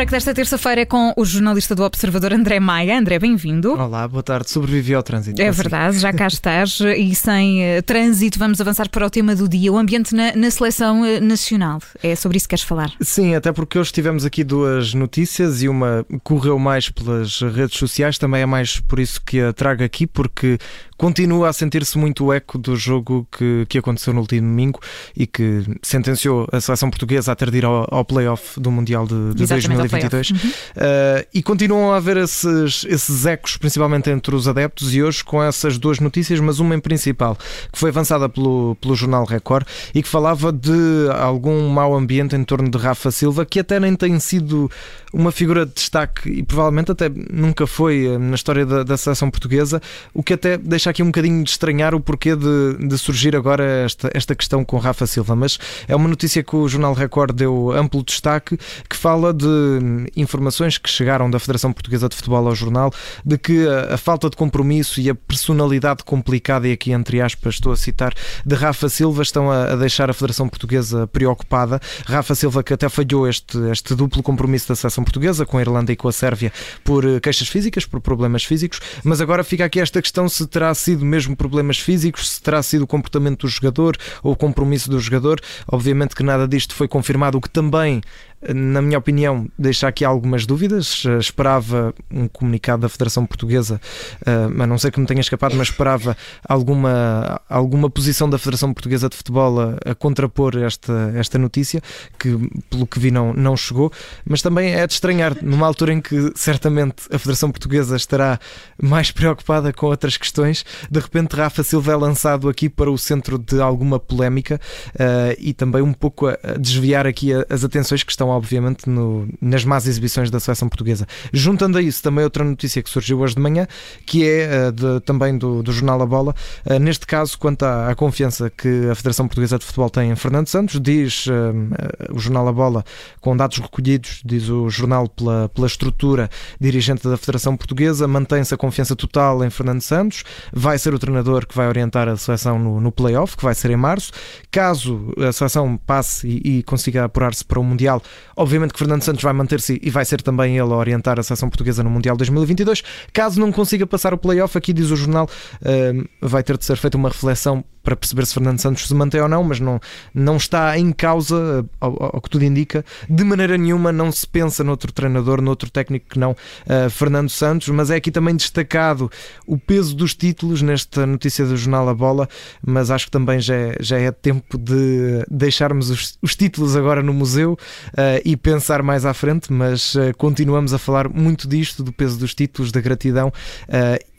break desta terça-feira é com o jornalista do Observador André Maia. André, bem-vindo. Olá, boa tarde. Sobrevivi ao trânsito. É verdade, já cá estás. E sem uh, trânsito, vamos avançar para o tema do dia, o ambiente na, na seleção uh, nacional. É sobre isso que queres falar? Sim, até porque hoje tivemos aqui duas notícias e uma correu mais pelas redes sociais, também é mais por isso que a trago aqui, porque continua a sentir-se muito o eco do jogo que, que aconteceu no último domingo e que sentenciou a seleção portuguesa a ter de ir ao, ao play-off do Mundial de, de 2022. Uhum. Uh, e continuam a haver esses, esses ecos, principalmente entre os adeptos, e hoje com essas duas notícias, mas uma em principal, que foi avançada pelo, pelo jornal Record e que falava de algum mau ambiente em torno de Rafa Silva, que até nem tem sido uma figura de destaque e provavelmente até nunca foi eh, na história da, da seleção portuguesa, o que até deixa aqui um bocadinho de estranhar o porquê de, de surgir agora esta, esta questão com Rafa Silva, mas é uma notícia que o Jornal Record deu amplo destaque, que fala de informações que chegaram da Federação Portuguesa de Futebol ao jornal, de que a, a falta de compromisso e a personalidade complicada, e aqui entre aspas estou a citar, de Rafa Silva estão a, a deixar a Federação Portuguesa preocupada. Rafa Silva que até falhou este, este duplo compromisso da seleção portuguesa com a Irlanda e com a Sérvia por eh, queixas físicas, por problemas físicos, mas agora fica aqui esta questão se terá sido mesmo problemas físicos, se terá sido o comportamento do jogador ou o compromisso do jogador. Obviamente que nada disto foi confirmado, o que também na minha opinião, deixa aqui algumas dúvidas. Eh, esperava um comunicado da Federação Portuguesa, uh, a não ser que me tenha escapado, mas esperava alguma, alguma posição da Federação Portuguesa de Futebol a, a, contrapor esta, esta notícia, que pelo que vi não, não chegou. Mas também é de estranhar, numa altura em que certamente a Federação Portuguesa estará mais preocupada com outras questões, de repente Rafa Silva é lançado aqui para o centro de alguma polémica uh, e também um pouco a desviar aqui as atenções que estão obviamente, no, nas más exibições da seleção portuguesa. Juntando a isso também outra notícia que surgiu hoje de manhã, que é uh, de, também do, do, jornal A Bola, uh, neste caso, quanto à, à, confiança que a Federação Portuguesa de Futebol tem em Fernando Santos, diz uh, o jornal A Bola, com dados recolhidos, diz o jornal pela, pela estrutura dirigente da Federação Portuguesa, mantém-se a confiança total em Fernando Santos, vai ser o treinador que vai orientar a seleção no, no play-off, que vai ser em março. Caso a seleção passe e, e consiga apurar-se para o Mundial, Obviamente que Fernando Santos vai manter-se e vai ser também ele a orientar a seleção portuguesa no Mundial 2022. Caso não consiga passar o playoff, aqui diz o jornal, uh, vai ter de ser feita uma reflexão para perceber se Fernando Santos se mantém ou não, mas não, não está em causa, ao, ao, que tudo indica, de maneira nenhuma não se pensa noutro treinador, noutro técnico que não uh, Fernando Santos, mas é aqui também destacado o peso dos títulos nesta notícia do jornal A Bola, mas acho que também já é, já é tempo de deixarmos os, os títulos agora no museu uh, e pensar mais à frente, mas uh, continuamos a falar muito disto, do peso dos títulos, da gratidão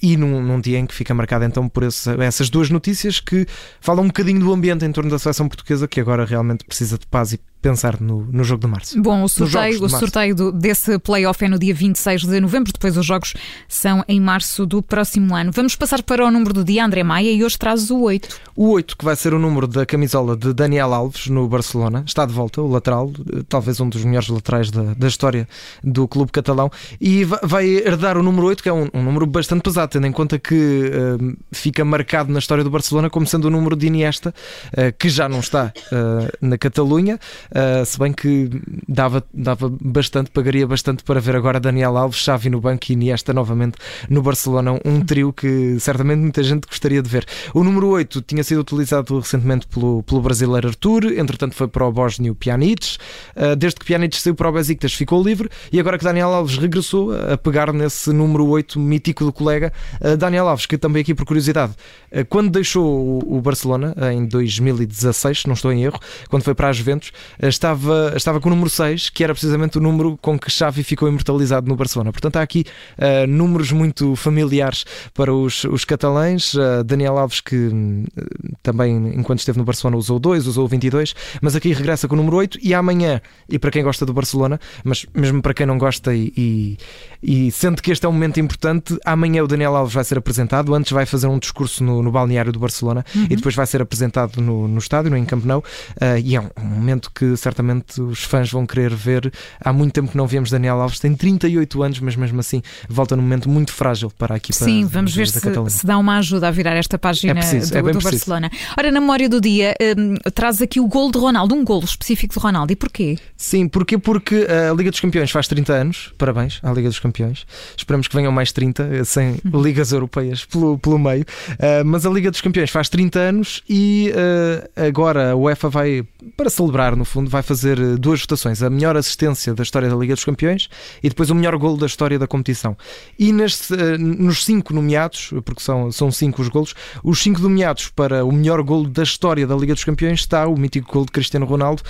e num, num, dia em que fica marcado então por essas duas notícias que falam um bocadinho do ambiente em torno da seleção portuguesa que agora realmente precisa de paz e pensar no, no jogo de março. Bom, o sorteio, o sorteio do, desse playoff é no dia 26 de novembro, depois os jogos são em março do próximo ano. Vamos passar para o número do dia, André Maia, e hoje traz o 8. O 8, que vai ser o número da camisola de Daniel Alves no Barcelona, está de volta, o lateral, talvez um dos melhores laterais da, da história do clube catalão, e vai herdar o número 8, que é um, um número bastante pesado, tendo em conta que uh, fica marcado na história do Barcelona como sendo o número de Iniesta, uh, que já não está uh, na Catalunha. Uh, se bem que dava, dava bastante, pagaria bastante para ver agora Daniel Alves, Xavi no banco e Iniesta novamente no Barcelona. Um trio que certamente muita gente gostaria de ver. O número 8 tinha sido utilizado recentemente pelo, pelo brasileiro Arthur, entretanto foi para o Bósnio Pjanic. Uh, desde que Pjanic saiu para o Besiktas ficou livre e agora que Daniel Alves regressou a pegar nesse número 8 mítico do colega, uh, Daniel Alves, que também aqui por curiosidade, quando deixou o, o Barcelona em 2016, se não estou em erro, quando foi para as Juventus, estava, estava com o número 6, que era precisamente o número com que Xavi ficou imortalizado no Barcelona. Portanto, há aqui uh, números muito familiares para os, os catalães. Uh, Daniel Alves, que uh, também, enquanto esteve no Barcelona, usou 2, usou 22, mas aqui regressa com o número 8. E amanhã, e para quem gosta do Barcelona, mas mesmo para quem não gosta e, e, e sente que este é um momento importante, amanhã o Daniel Alves vai ser apresentado. Antes vai fazer um discurso no, no balneário do Barcelona uhum. e depois vai ser apresentado no, no estádio, no Camp Nou. e é um, um momento que que certamente os fãs vão querer ver. Há muito tempo que não vemos Daniel Alves, tem 38 anos, mas mesmo assim volta num momento muito frágil para a equipa. Sim, vamos ver se, se, dá uma ajuda a virar esta página é preciso, do, é do Barcelona. Ora, na memória do dia, um, traz aqui o gol de Ronaldo, um gol específico de Ronaldo. E porquê? Sim, porquê? Porque a Liga dos Campeões faz 30 anos. Parabéns à Liga dos Campeões. Esperamos que venham mais 30, eh, sem uhum. ligas europeias pelo, pelo meio. Uh, mas a Liga dos Campeões faz 30 anos e uh, agora a UEFA vai, para celebrar, no fundo, vai fazer duas votações: a melhor assistência da história da Liga dos Campeões e depois o melhor gol da história da competição. E uh, nos cinco nomeados, porque são, são cinco os golos, os cinco nomeados para o melhor gol da história da Liga dos Campeões está o mítico gol de Cristiano Ronaldo.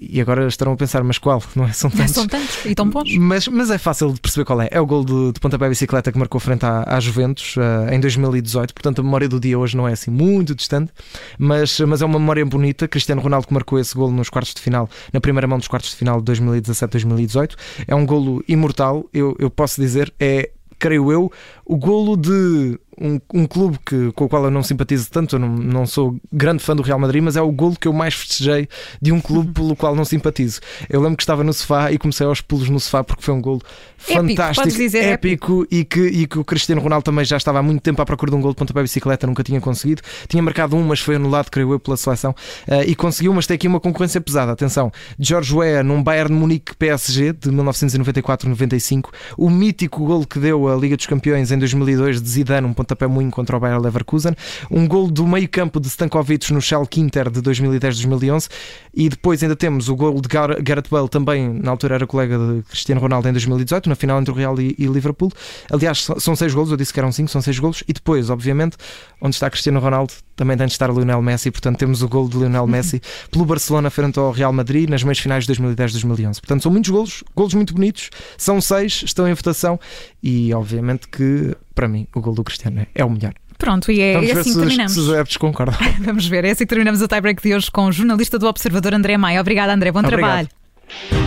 E agora estarão a pensar, mas qual? Não é? São tantos. São tantos e tão bons. Mas, mas é fácil de perceber qual é. É o gol de, de pontapé bicicleta que marcou frente à, à Juventus uh, em 2018. Portanto, a memória do dia hoje não é assim muito distante, mas, mas é uma memória bonita. Cristiano Ronaldo que marcou esse gol nos quartos de final, na primeira mão dos quartos de final de 2017-2018. É um golo imortal, eu, eu posso dizer. É creio eu, o golo de um, um clube que, com o qual eu não simpatizo tanto, eu não, não sou grande fã do Real Madrid, mas é o golo que eu mais festejei de um clube pelo qual não simpatizo. Eu lembro que estava no sofá e comecei aos pulos no sofá porque foi um golo fantástico, épico, épico, E, que, e que o Cristiano Ronaldo também já estava há muito tempo à procura de um gol de pontapé bicicleta, nunca tinha conseguido. Tinha marcado um, mas foi anulado, creio eu, pela seleção uh, e conseguiu, mas tem aqui uma concorrência pesada. Atenção, George Weah num Bayern Munique PSG de 1994-95, o mítico gol que deu a Liga dos Campeões em 2002 de Zidane, um pontapé muito contra o Bayer Leverkusen, um gol do meio-campo de Stankovic no Schalke Inter de 2010-2011 e depois ainda temos o gol de Gareth Bale também, na altura era colega de Cristiano Ronaldo em 2018, na final entre o Real e, e Liverpool. Aliás, são seis golos, eu disse que eram cinco, são seis golos. E depois, obviamente, onde está Cristiano Ronaldo, também tem de estar Lionel Messi, portanto temos o gol de Lionel Messi pelo Barcelona frente ao Real Madrid nas meias finais de 2010-2011. Portanto, são muitos golos, golos muito bonitos, são seis, estão em votação e obviamente que para mim o gol do Cristiano é o melhor. Pronto, e é, Vamos assim que terminamos. Se os adeptos concordam. Vamos ver, é assim que terminamos o tiebreak de hoje com o jornalista do Observador André Maia. Obrigada, André. Bom Obrigado. trabalho.